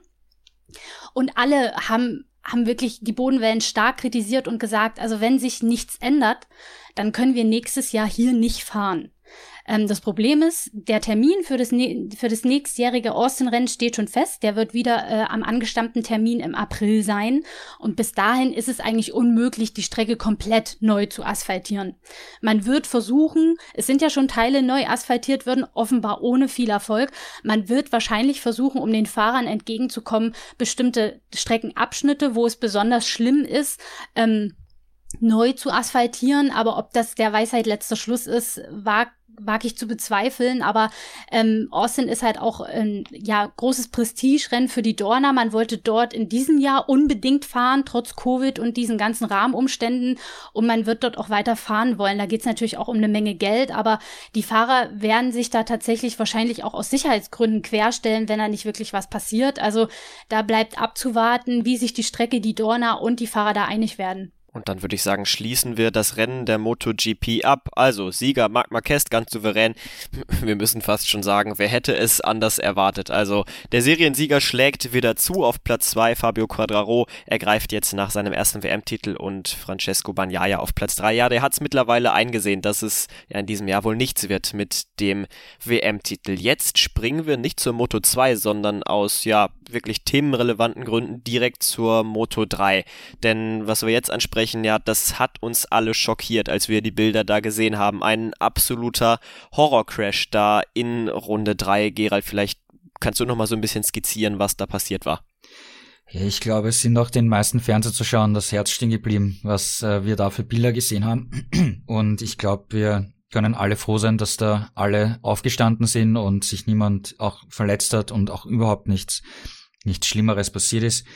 Und alle haben, haben wirklich die Bodenwellen stark kritisiert und gesagt, also wenn sich nichts ändert, dann können wir nächstes Jahr hier nicht fahren. Ähm, das Problem ist, der Termin für das, für das nächstjährige Austin-Rennen steht schon fest. Der wird wieder äh, am angestammten Termin im April sein. Und bis dahin ist es eigentlich unmöglich, die Strecke komplett neu zu asphaltieren. Man wird versuchen, es sind ja schon Teile neu asphaltiert worden, offenbar ohne viel Erfolg. Man wird wahrscheinlich versuchen, um den Fahrern entgegenzukommen, bestimmte Streckenabschnitte, wo es besonders schlimm ist, ähm, neu zu asphaltieren, aber ob das der Weisheit letzter Schluss ist, war wage ich zu bezweifeln, aber ähm, Austin ist halt auch ein ja, großes Prestigerennen für die Dorner. Man wollte dort in diesem Jahr unbedingt fahren, trotz Covid und diesen ganzen Rahmenumständen. Und man wird dort auch weiter fahren wollen. Da geht es natürlich auch um eine Menge Geld, aber die Fahrer werden sich da tatsächlich wahrscheinlich auch aus Sicherheitsgründen querstellen, wenn da nicht wirklich was passiert. Also da bleibt abzuwarten, wie sich die Strecke, die Dorner und die Fahrer da einig werden. Und dann würde ich sagen, schließen wir das Rennen der MotoGP ab. Also Sieger Marc Marquez ganz souverän. <laughs> Wir müssen fast schon sagen, wer hätte es anders erwartet. Also der Seriensieger schlägt wieder zu auf Platz 2. Fabio Quadraro ergreift jetzt nach seinem ersten WM-Titel und Francesco Bagnaia auf Platz 3. Ja, der hat es mittlerweile eingesehen, dass es ja in diesem Jahr wohl nichts wird mit dem WM-Titel. Jetzt springen wir nicht zur Moto 2, sondern aus ja wirklich themenrelevanten Gründen direkt zur Moto 3. Denn was wir jetzt ansprechen, sprechen, ja, das hat uns alle schockiert, als wir die Bilder da gesehen haben. Ein absoluter Horrorcrash da in Runde 3. Gerald, vielleicht kannst du noch mal so ein bisschen skizzieren, was da passiert war. Ich glaube, es sind auch den meisten Fernsehzuschauern das Herz stehen geblieben, was äh, wir da für Bilder gesehen haben. <clears throat> Und ich glaube, wir können alle froh sein, dass da alle aufgestanden sind und sich niemand auch verletzt hat und auch überhaupt nichts, nichts Schlimmeres passiert ist.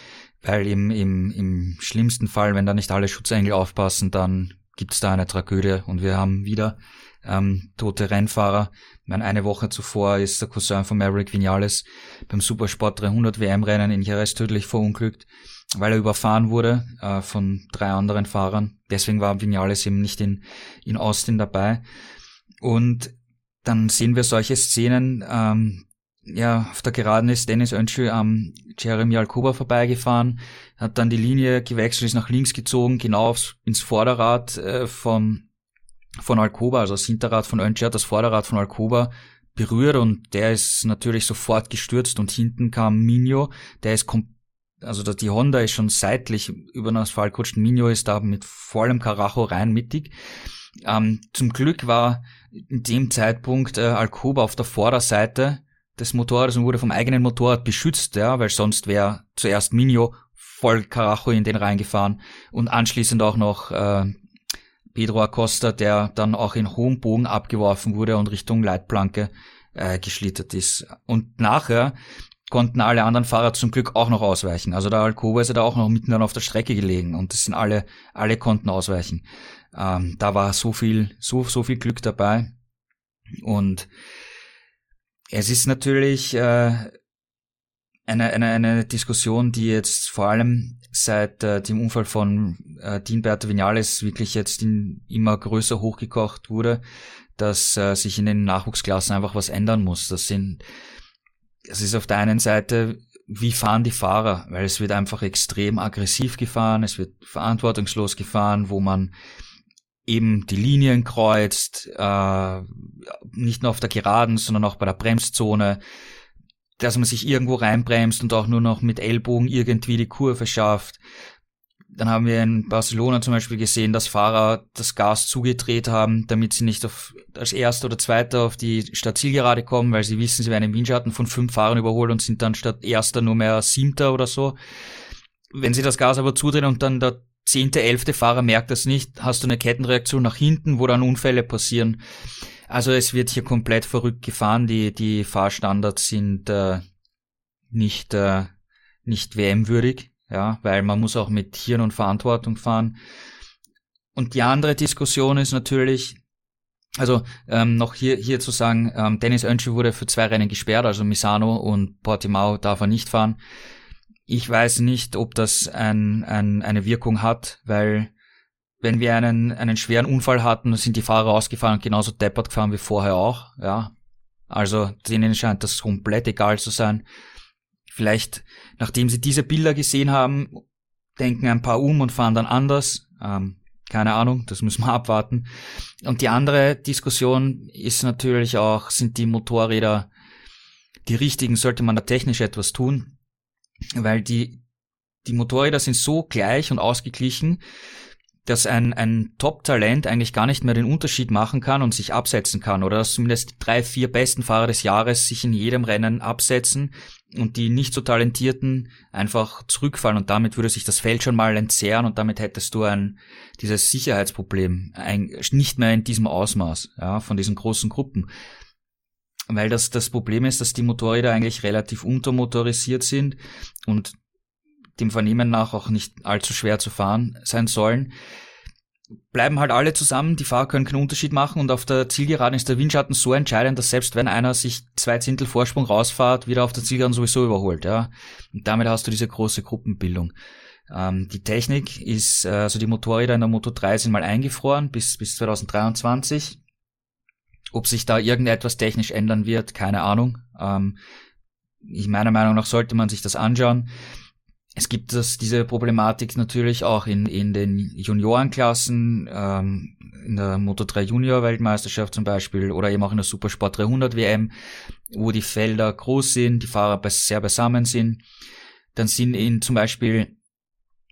Weil im, im, im schlimmsten Fall, wenn da nicht alle Schutzengel aufpassen, dann gibt es da eine Tragödie und wir haben wieder ähm, tote Rennfahrer. meine, eine Woche zuvor ist der Cousin von Maverick Vinales beim Supersport 300 WM-Rennen in Jerez tödlich verunglückt, weil er überfahren wurde äh, von drei anderen Fahrern. Deswegen war Vinales eben nicht in, in Austin dabei. Und dann sehen wir solche Szenen, ähm, ja, auf der Geraden ist Dennis Önschel am Jeremy Alcoba vorbeigefahren, hat dann die Linie gewechselt, ist nach links gezogen, genau aufs, ins Vorderrad äh, von, von Alcoba, also das Hinterrad von Önschel hat das Vorderrad von Alcoba berührt und der ist natürlich sofort gestürzt und hinten kam Minio, der ist kom also die Honda ist schon seitlich über den Asphalt gerutscht, Minio ist da mit vollem Karacho rein mittig. Ähm, zum Glück war in dem Zeitpunkt äh, Alcoba auf der Vorderseite des Motorrades und wurde vom eigenen Motorrad beschützt, ja, weil sonst wäre zuerst Minio voll Karacho in den reingefahren und anschließend auch noch äh, Pedro Acosta, der dann auch in hohem Bogen abgeworfen wurde und Richtung Leitplanke äh, geschlittert ist. Und nachher konnten alle anderen Fahrer zum Glück auch noch ausweichen. Also der Alcoba ist ja da auch noch mitten dann auf der Strecke gelegen und das sind alle, alle konnten ausweichen. Ähm, da war so viel, so, so viel Glück dabei. Und es ist natürlich äh, eine, eine, eine Diskussion, die jetzt vor allem seit äh, dem Unfall von äh, Dean Berto Vinales wirklich jetzt in, immer größer hochgekocht wurde, dass äh, sich in den Nachwuchsklassen einfach was ändern muss. Das sind, das ist auf der einen Seite, wie fahren die Fahrer? Weil es wird einfach extrem aggressiv gefahren, es wird verantwortungslos gefahren, wo man eben die Linien kreuzt, äh, nicht nur auf der Geraden, sondern auch bei der Bremszone, dass man sich irgendwo reinbremst und auch nur noch mit Ellbogen irgendwie die Kurve schafft. Dann haben wir in Barcelona zum Beispiel gesehen, dass Fahrer das Gas zugedreht haben, damit sie nicht auf, als Erster oder Zweiter auf die Stadtzielgerade kommen, weil sie wissen, sie werden im Windschatten von fünf Fahrern überholt und sind dann statt Erster nur mehr Siebter oder so. Wenn sie das Gas aber zudrehen und dann der zehnte, elfte Fahrer merkt das nicht, hast du eine Kettenreaktion nach hinten, wo dann Unfälle passieren. Also es wird hier komplett verrückt gefahren. Die, die Fahrstandards sind äh, nicht, äh, nicht WM-würdig, ja, weil man muss auch mit Hirn und Verantwortung fahren. Und die andere Diskussion ist natürlich, also ähm, noch hier, hier zu sagen, ähm, Dennis Önschel wurde für zwei Rennen gesperrt, also Misano und Portimao darf er nicht fahren. Ich weiß nicht, ob das ein, ein, eine Wirkung hat, weil wenn wir einen, einen schweren Unfall hatten, sind die Fahrer ausgefahren und genauso deppert gefahren wie vorher auch, ja. Also denen scheint das komplett egal zu sein. Vielleicht, nachdem sie diese Bilder gesehen haben, denken ein paar um und fahren dann anders. Ähm, keine Ahnung, das müssen wir <laughs> abwarten. Und die andere Diskussion ist natürlich auch, sind die Motorräder die richtigen, sollte man da technisch etwas tun? weil die, die Motorräder sind so gleich und ausgeglichen, dass ein, ein Top-Talent eigentlich gar nicht mehr den Unterschied machen kann und sich absetzen kann oder? Dass zumindest die drei, vier besten Fahrer des Jahres sich in jedem Rennen absetzen und die nicht so talentierten einfach zurückfallen und damit würde sich das Feld schon mal entzerren und damit hättest du ein dieses Sicherheitsproblem ein, nicht mehr in diesem Ausmaß ja, von diesen großen Gruppen. Weil das, das Problem ist, dass die Motorräder eigentlich relativ untermotorisiert sind und dem Vernehmen nach auch nicht allzu schwer zu fahren sein sollen. Bleiben halt alle zusammen, die Fahrer können keinen Unterschied machen und auf der Zielgeraden ist der Windschatten so entscheidend, dass selbst wenn einer sich zwei Zehntel Vorsprung rausfahrt, wieder auf der Zielgeraden sowieso überholt, ja. Und damit hast du diese große Gruppenbildung. Ähm, die Technik ist, äh, also die Motorräder in der Moto 3 sind mal eingefroren bis, bis 2023. Ob sich da irgendetwas technisch ändern wird, keine Ahnung. Ähm, ich meiner Meinung nach sollte man sich das anschauen. Es gibt das, diese Problematik natürlich auch in, in den Juniorenklassen, ähm, in der Moto 3 Junior Weltmeisterschaft zum Beispiel oder eben auch in der Supersport 300 WM, wo die Felder groß sind, die Fahrer sehr beisammen sind. Dann sind in zum Beispiel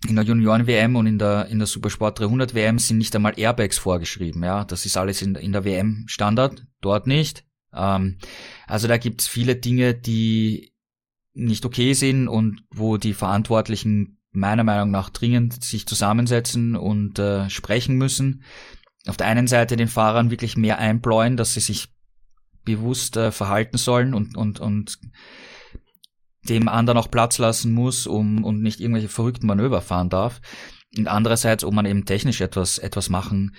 in der Junioren-WM und in der, in der Supersport 300 WM sind nicht einmal Airbags vorgeschrieben, ja. Das ist alles in, in der WM Standard, dort nicht. Ähm, also da gibt's viele Dinge, die nicht okay sind und wo die Verantwortlichen meiner Meinung nach dringend sich zusammensetzen und äh, sprechen müssen. Auf der einen Seite den Fahrern wirklich mehr einbläuen, dass sie sich bewusst äh, verhalten sollen und, und, und dem anderen auch Platz lassen muss, um und nicht irgendwelche verrückten Manöver fahren darf. Und andererseits, ob man eben technisch etwas, etwas machen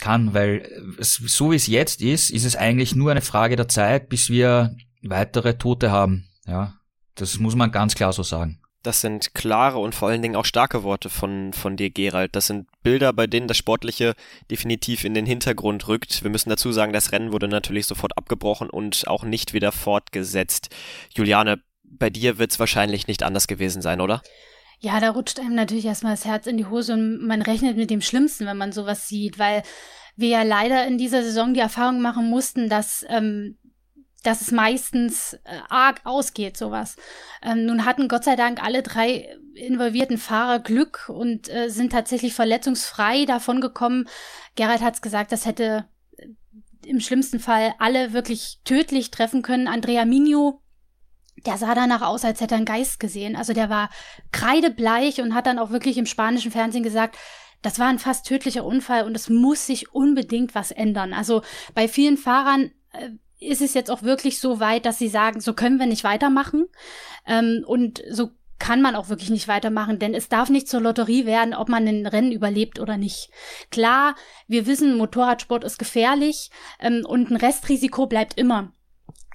kann, weil es, so wie es jetzt ist, ist es eigentlich nur eine Frage der Zeit, bis wir weitere Tote haben. Ja, das muss man ganz klar so sagen. Das sind klare und vor allen Dingen auch starke Worte von, von dir, Gerald. Das sind Bilder, bei denen das Sportliche definitiv in den Hintergrund rückt. Wir müssen dazu sagen, das Rennen wurde natürlich sofort abgebrochen und auch nicht wieder fortgesetzt. Juliane, bei dir wird es wahrscheinlich nicht anders gewesen sein, oder? Ja, da rutscht einem natürlich erstmal das Herz in die Hose und man rechnet mit dem Schlimmsten, wenn man sowas sieht, weil wir ja leider in dieser Saison die Erfahrung machen mussten, dass ähm, dass es meistens äh, arg ausgeht, sowas. Ähm, nun hatten Gott sei Dank alle drei involvierten Fahrer Glück und äh, sind tatsächlich verletzungsfrei davon gekommen. Gerald hat es gesagt, das hätte äh, im schlimmsten Fall alle wirklich tödlich treffen können. Andrea Migno der sah danach aus, als hätte er einen Geist gesehen. Also der war kreidebleich und hat dann auch wirklich im spanischen Fernsehen gesagt, das war ein fast tödlicher Unfall und es muss sich unbedingt was ändern. Also bei vielen Fahrern äh, ist es jetzt auch wirklich so weit, dass sie sagen, so können wir nicht weitermachen. Ähm, und so kann man auch wirklich nicht weitermachen, denn es darf nicht zur Lotterie werden, ob man ein Rennen überlebt oder nicht. Klar, wir wissen, Motorradsport ist gefährlich ähm, und ein Restrisiko bleibt immer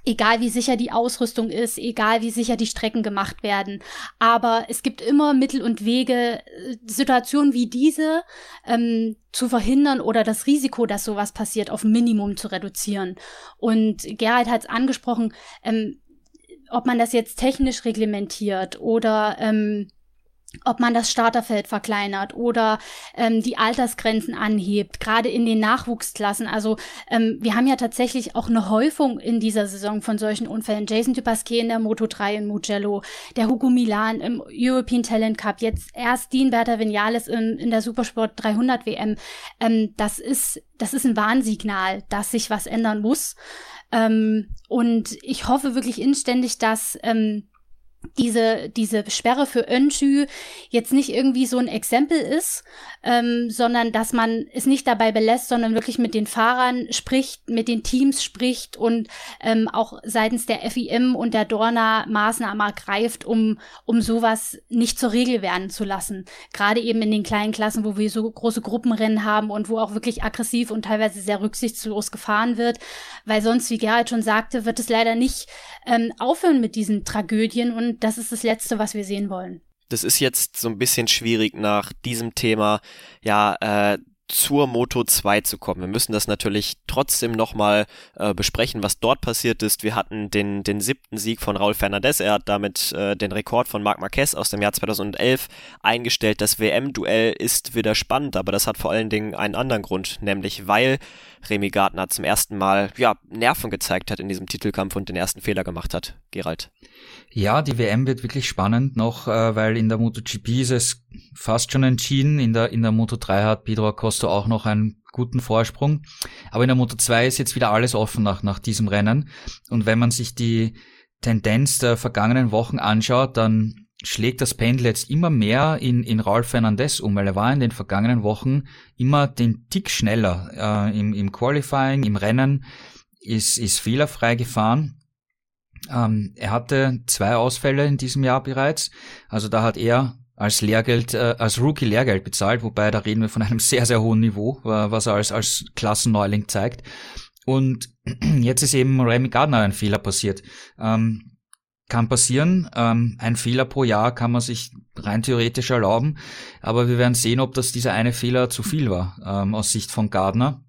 egal wie sicher die Ausrüstung ist, egal wie sicher die Strecken gemacht werden. Aber es gibt immer Mittel und Wege, äh, Situationen wie diese ähm, zu verhindern oder das Risiko, dass sowas passiert, auf Minimum zu reduzieren. Und Gerald hat es angesprochen, ähm, ob man das jetzt technisch reglementiert oder ähm, ob man das Starterfeld verkleinert oder ähm, die Altersgrenzen anhebt, gerade in den Nachwuchsklassen. Also ähm, wir haben ja tatsächlich auch eine Häufung in dieser Saison von solchen Unfällen. Jason Dupasquet in der Moto 3 in Mugello, der Hugo Milan im European Talent Cup, jetzt erst Dean Berta Vinales in, in der Supersport 300 WM. Ähm, das ist das ist ein Warnsignal, dass sich was ändern muss. Ähm, und ich hoffe wirklich inständig, dass ähm, diese, diese Sperre für Önschü jetzt nicht irgendwie so ein Exempel ist, ähm, sondern dass man es nicht dabei belässt, sondern wirklich mit den Fahrern spricht, mit den Teams spricht und ähm, auch seitens der FIM und der Dorna Maßnahmen ergreift, um, um sowas nicht zur Regel werden zu lassen. Gerade eben in den kleinen Klassen, wo wir so große Gruppenrennen haben und wo auch wirklich aggressiv und teilweise sehr rücksichtslos gefahren wird, weil sonst, wie Gerald schon sagte, wird es leider nicht ähm, aufhören mit diesen Tragödien und das ist das Letzte, was wir sehen wollen. Das ist jetzt so ein bisschen schwierig nach diesem Thema, ja, äh, zur Moto 2 zu kommen. Wir müssen das natürlich trotzdem nochmal äh, besprechen, was dort passiert ist. Wir hatten den, den siebten Sieg von Raul Fernandez. Er hat damit äh, den Rekord von Marc Marquez aus dem Jahr 2011 eingestellt. Das WM-Duell ist wieder spannend, aber das hat vor allen Dingen einen anderen Grund, nämlich weil Remy Gardner zum ersten Mal ja, Nerven gezeigt hat in diesem Titelkampf und den ersten Fehler gemacht hat. Gerald. Ja, die WM wird wirklich spannend noch, äh, weil in der MotoGP ist es fast schon entschieden. In der, in der Moto 3 hat Pedro Acosta auch noch einen guten Vorsprung. Aber in der Moto 2 ist jetzt wieder alles offen nach, nach diesem Rennen. Und wenn man sich die Tendenz der vergangenen Wochen anschaut, dann schlägt das Pendel jetzt immer mehr in, in Raul Fernandez um, weil er war in den vergangenen Wochen immer den Tick schneller äh, im, im Qualifying, im Rennen, ist, ist fehlerfrei gefahren. Ähm, er hatte zwei Ausfälle in diesem Jahr bereits, also da hat er als Lehrgeld, äh, als Rookie Lehrgeld bezahlt, wobei da reden wir von <laughs> einem sehr, sehr hohen Niveau, äh, was er als, als Klassenneuling zeigt. Und <clears throat> jetzt ist eben Remy Gardner ein Fehler passiert. Ähm, kann passieren. Ähm, ein Fehler pro Jahr kann man sich rein theoretisch erlauben. Aber wir werden sehen, ob das dieser eine Fehler zu viel war ähm, aus Sicht von Gardner.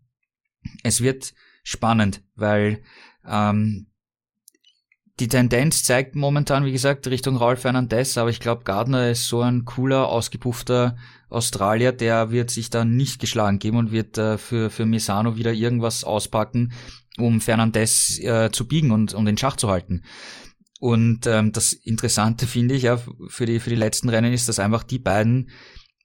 Es wird spannend, weil ähm, die Tendenz zeigt momentan, wie gesagt, Richtung Raul Fernandez, aber ich glaube, Gardner ist so ein cooler, ausgepuffter Australier, der wird sich da nicht geschlagen geben und wird äh, für, für Misano wieder irgendwas auspacken, um Fernandez äh, zu biegen und um den Schach zu halten. Und ähm, das Interessante finde ich ja für die, für die letzten Rennen ist, dass einfach die beiden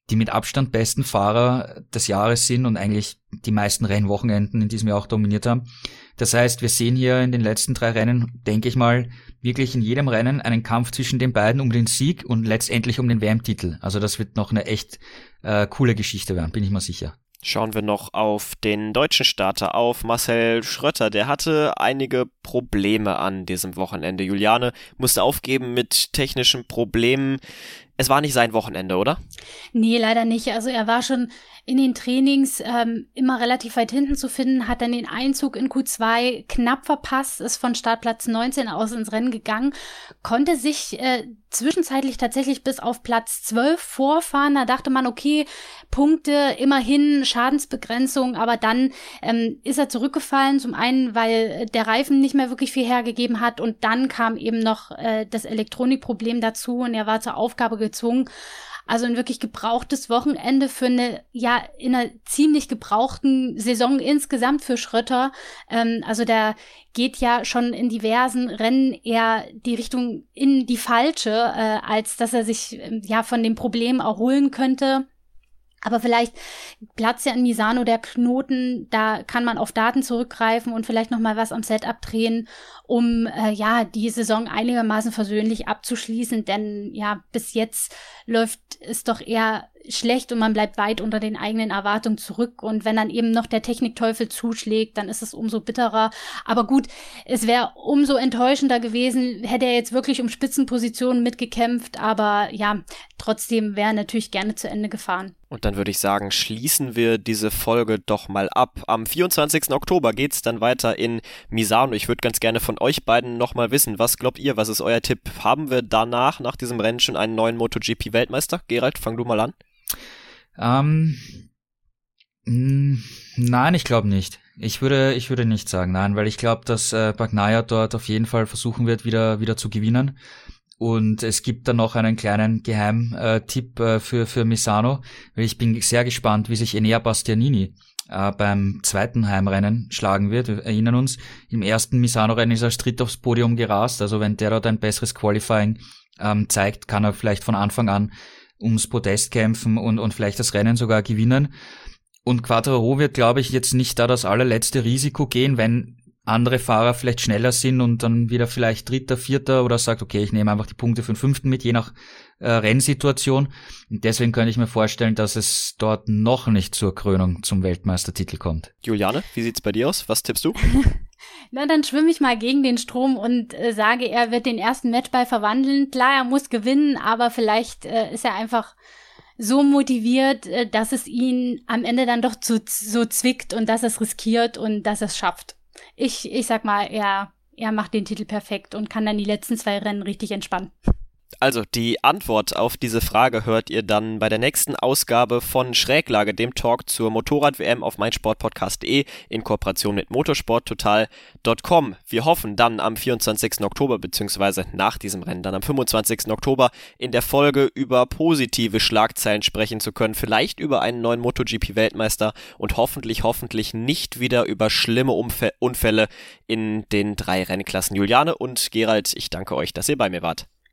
die mit Abstand besten Fahrer des Jahres sind und eigentlich die meisten Rennwochenenden in diesem Jahr auch dominiert haben. Das heißt, wir sehen hier in den letzten drei Rennen, denke ich mal, wirklich in jedem Rennen einen Kampf zwischen den beiden um den Sieg und letztendlich um den WM-Titel. Also das wird noch eine echt äh, coole Geschichte werden, bin ich mir sicher. Schauen wir noch auf den deutschen Starter, auf Marcel Schrötter. Der hatte einige Probleme an diesem Wochenende. Juliane musste aufgeben mit technischen Problemen. Es war nicht sein Wochenende, oder? Nee, leider nicht. Also er war schon in den Trainings ähm, immer relativ weit hinten zu finden, hat dann den Einzug in Q2 knapp verpasst, ist von Startplatz 19 aus ins Rennen gegangen, konnte sich äh, zwischenzeitlich tatsächlich bis auf Platz 12 vorfahren. Da dachte man, okay, Punkte, immerhin Schadensbegrenzung, aber dann ähm, ist er zurückgefallen. Zum einen, weil der Reifen nicht mehr wirklich viel hergegeben hat und dann kam eben noch äh, das Elektronikproblem dazu und er war zur Aufgabe gezwungen, also ein wirklich gebrauchtes Wochenende für eine, ja, in einer ziemlich gebrauchten Saison insgesamt für Schrötter. Ähm, also der geht ja schon in diversen Rennen eher die Richtung in die falsche, äh, als dass er sich ähm, ja von dem Problem erholen könnte. Aber vielleicht platzt ja in Misano der Knoten, da kann man auf Daten zurückgreifen und vielleicht noch mal was am Setup drehen, um äh, ja die Saison einigermaßen versöhnlich abzuschließen. Denn ja bis jetzt läuft es doch eher schlecht und man bleibt weit unter den eigenen Erwartungen zurück. Und wenn dann eben noch der Technikteufel zuschlägt, dann ist es umso bitterer. Aber gut, es wäre umso enttäuschender gewesen, hätte er jetzt wirklich um Spitzenpositionen mitgekämpft. Aber ja, trotzdem wäre er natürlich gerne zu Ende gefahren. Und dann würde ich sagen, schließen wir diese Folge doch mal ab. Am 24. Oktober geht's dann weiter in Misano. Ich würde ganz gerne von euch beiden nochmal wissen, was glaubt ihr, was ist euer Tipp? Haben wir danach, nach diesem Rennen, schon einen neuen MotoGP-Weltmeister? Gerald, fang du mal an. Ähm, nein, ich glaube nicht. Ich würde, ich würde nicht sagen, nein, weil ich glaube, dass äh, Bagnaia dort auf jeden Fall versuchen wird, wieder, wieder zu gewinnen. Und es gibt dann noch einen kleinen Geheimtipp äh, für, für Misano, ich bin sehr gespannt, wie sich Enea Bastianini äh, beim zweiten Heimrennen schlagen wird. Wir erinnern uns, im ersten Misano-Rennen ist er als aufs Podium gerast. Also wenn der dort ein besseres Qualifying ähm, zeigt, kann er vielleicht von Anfang an ums Podest kämpfen und, und vielleicht das Rennen sogar gewinnen. Und Quattro wird, glaube ich, jetzt nicht da das allerletzte Risiko gehen, wenn andere Fahrer vielleicht schneller sind und dann wieder vielleicht Dritter, Vierter oder sagt, okay, ich nehme einfach die Punkte für den Fünften mit, je nach äh, Rennsituation. Und deswegen könnte ich mir vorstellen, dass es dort noch nicht zur Krönung zum Weltmeistertitel kommt. Juliane, wie sieht's bei dir aus? Was tippst du? <laughs> Na, dann schwimme ich mal gegen den Strom und äh, sage, er wird den ersten Matchball verwandeln. Klar, er muss gewinnen, aber vielleicht äh, ist er einfach so motiviert, äh, dass es ihn am Ende dann doch zu, so zwickt und dass er es riskiert und dass er es schafft. Ich, ich sag mal, er, er macht den Titel perfekt und kann dann die letzten zwei Rennen richtig entspannen. Also die Antwort auf diese Frage hört ihr dann bei der nächsten Ausgabe von Schräglage, dem Talk zur Motorrad-WM auf meinsportpodcast.de in Kooperation mit motorsporttotal.com. Wir hoffen dann am 24. Oktober beziehungsweise nach diesem Rennen dann am 25. Oktober in der Folge über positive Schlagzeilen sprechen zu können, vielleicht über einen neuen MotoGP-Weltmeister und hoffentlich, hoffentlich nicht wieder über schlimme Unfälle in den drei Rennklassen. Juliane und Gerald, ich danke euch, dass ihr bei mir wart.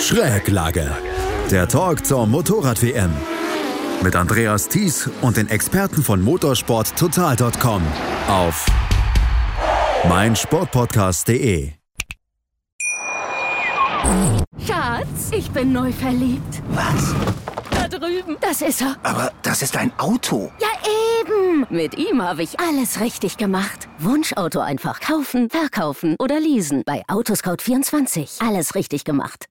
Schräglage. Der Talk zur Motorrad-WM. Mit Andreas Thies und den Experten von motorsporttotal.com auf meinsportpodcast.de. Schatz, ich bin neu verliebt. Was? Da drüben. Das ist er. Aber das ist ein Auto. Ja, eben. Mit ihm habe ich alles richtig gemacht. Wunschauto einfach kaufen, verkaufen oder leasen. Bei Autoscout24. Alles richtig gemacht.